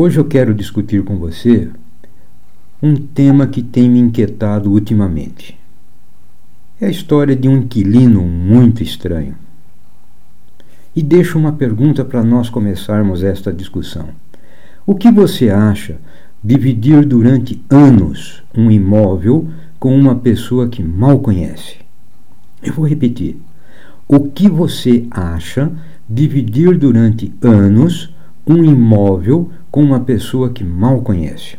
Hoje eu quero discutir com você um tema que tem me inquietado ultimamente. É a história de um inquilino muito estranho. E deixo uma pergunta para nós começarmos esta discussão. O que você acha dividir durante anos um imóvel com uma pessoa que mal conhece? Eu vou repetir. O que você acha dividir durante anos um imóvel com uma pessoa que mal conhece?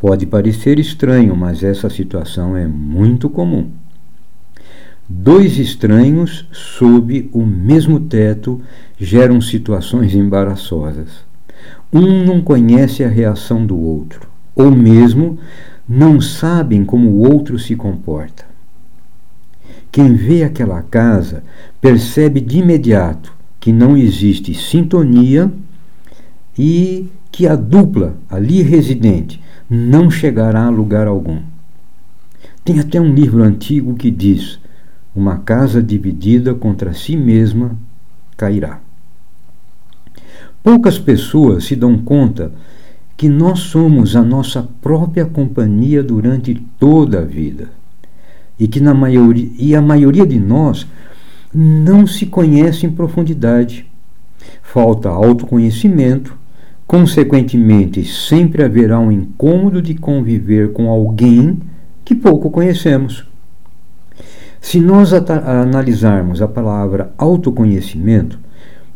Pode parecer estranho, mas essa situação é muito comum. Dois estranhos sob o mesmo teto geram situações embaraçosas. Um não conhece a reação do outro, ou mesmo não sabem como o outro se comporta. Quem vê aquela casa percebe de imediato que não existe sintonia e que a dupla ali residente não chegará a lugar algum. Tem até um livro antigo que diz: Uma casa dividida contra si mesma cairá. Poucas pessoas se dão conta que nós somos a nossa própria companhia durante toda a vida e que na maioria, e a maioria de nós não se conhece em profundidade. Falta autoconhecimento, consequentemente, sempre haverá um incômodo de conviver com alguém que pouco conhecemos. Se nós analisarmos a palavra autoconhecimento,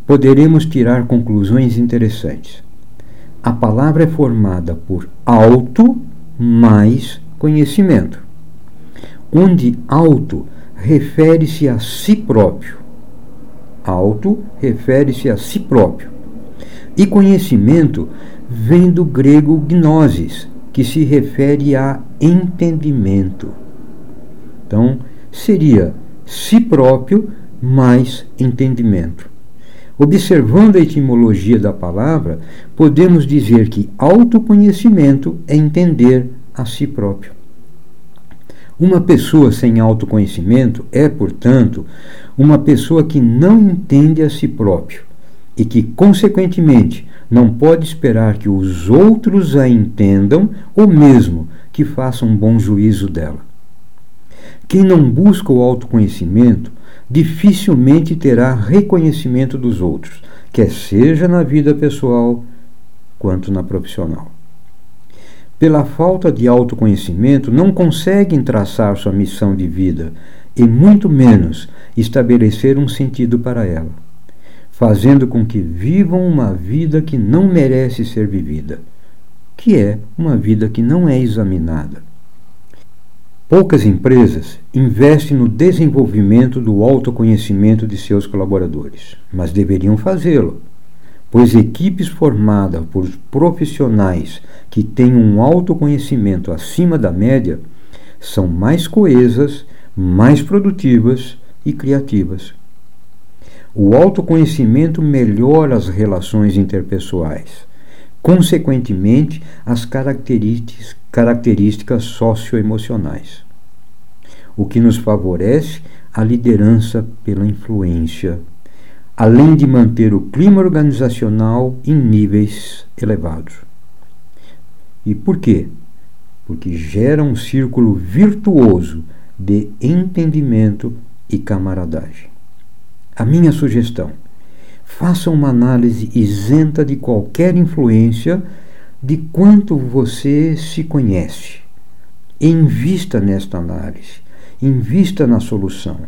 poderemos tirar conclusões interessantes. A palavra é formada por auto mais conhecimento onde auto refere-se a si próprio. Auto refere-se a si próprio. E conhecimento vem do grego gnosis, que se refere a entendimento. Então, seria si próprio mais entendimento. Observando a etimologia da palavra, podemos dizer que autoconhecimento é entender a si próprio. Uma pessoa sem autoconhecimento é, portanto, uma pessoa que não entende a si próprio e que, consequentemente, não pode esperar que os outros a entendam ou mesmo que façam um bom juízo dela. Quem não busca o autoconhecimento dificilmente terá reconhecimento dos outros, quer seja na vida pessoal quanto na profissional pela falta de autoconhecimento, não conseguem traçar sua missão de vida e muito menos estabelecer um sentido para ela, fazendo com que vivam uma vida que não merece ser vivida, que é uma vida que não é examinada. Poucas empresas investem no desenvolvimento do autoconhecimento de seus colaboradores, mas deveriam fazê-lo pois equipes formadas por profissionais que têm um autoconhecimento acima da média são mais coesas, mais produtivas e criativas. O autoconhecimento melhora as relações interpessoais, consequentemente, as características, características socioemocionais, o que nos favorece a liderança pela influência além de manter o clima organizacional em níveis elevados. E por quê? Porque gera um círculo virtuoso de entendimento e camaradagem. A minha sugestão: faça uma análise isenta de qualquer influência de quanto você se conhece. Invista nesta análise, invista na solução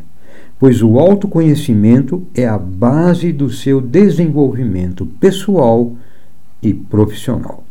pois o autoconhecimento é a base do seu desenvolvimento pessoal e profissional.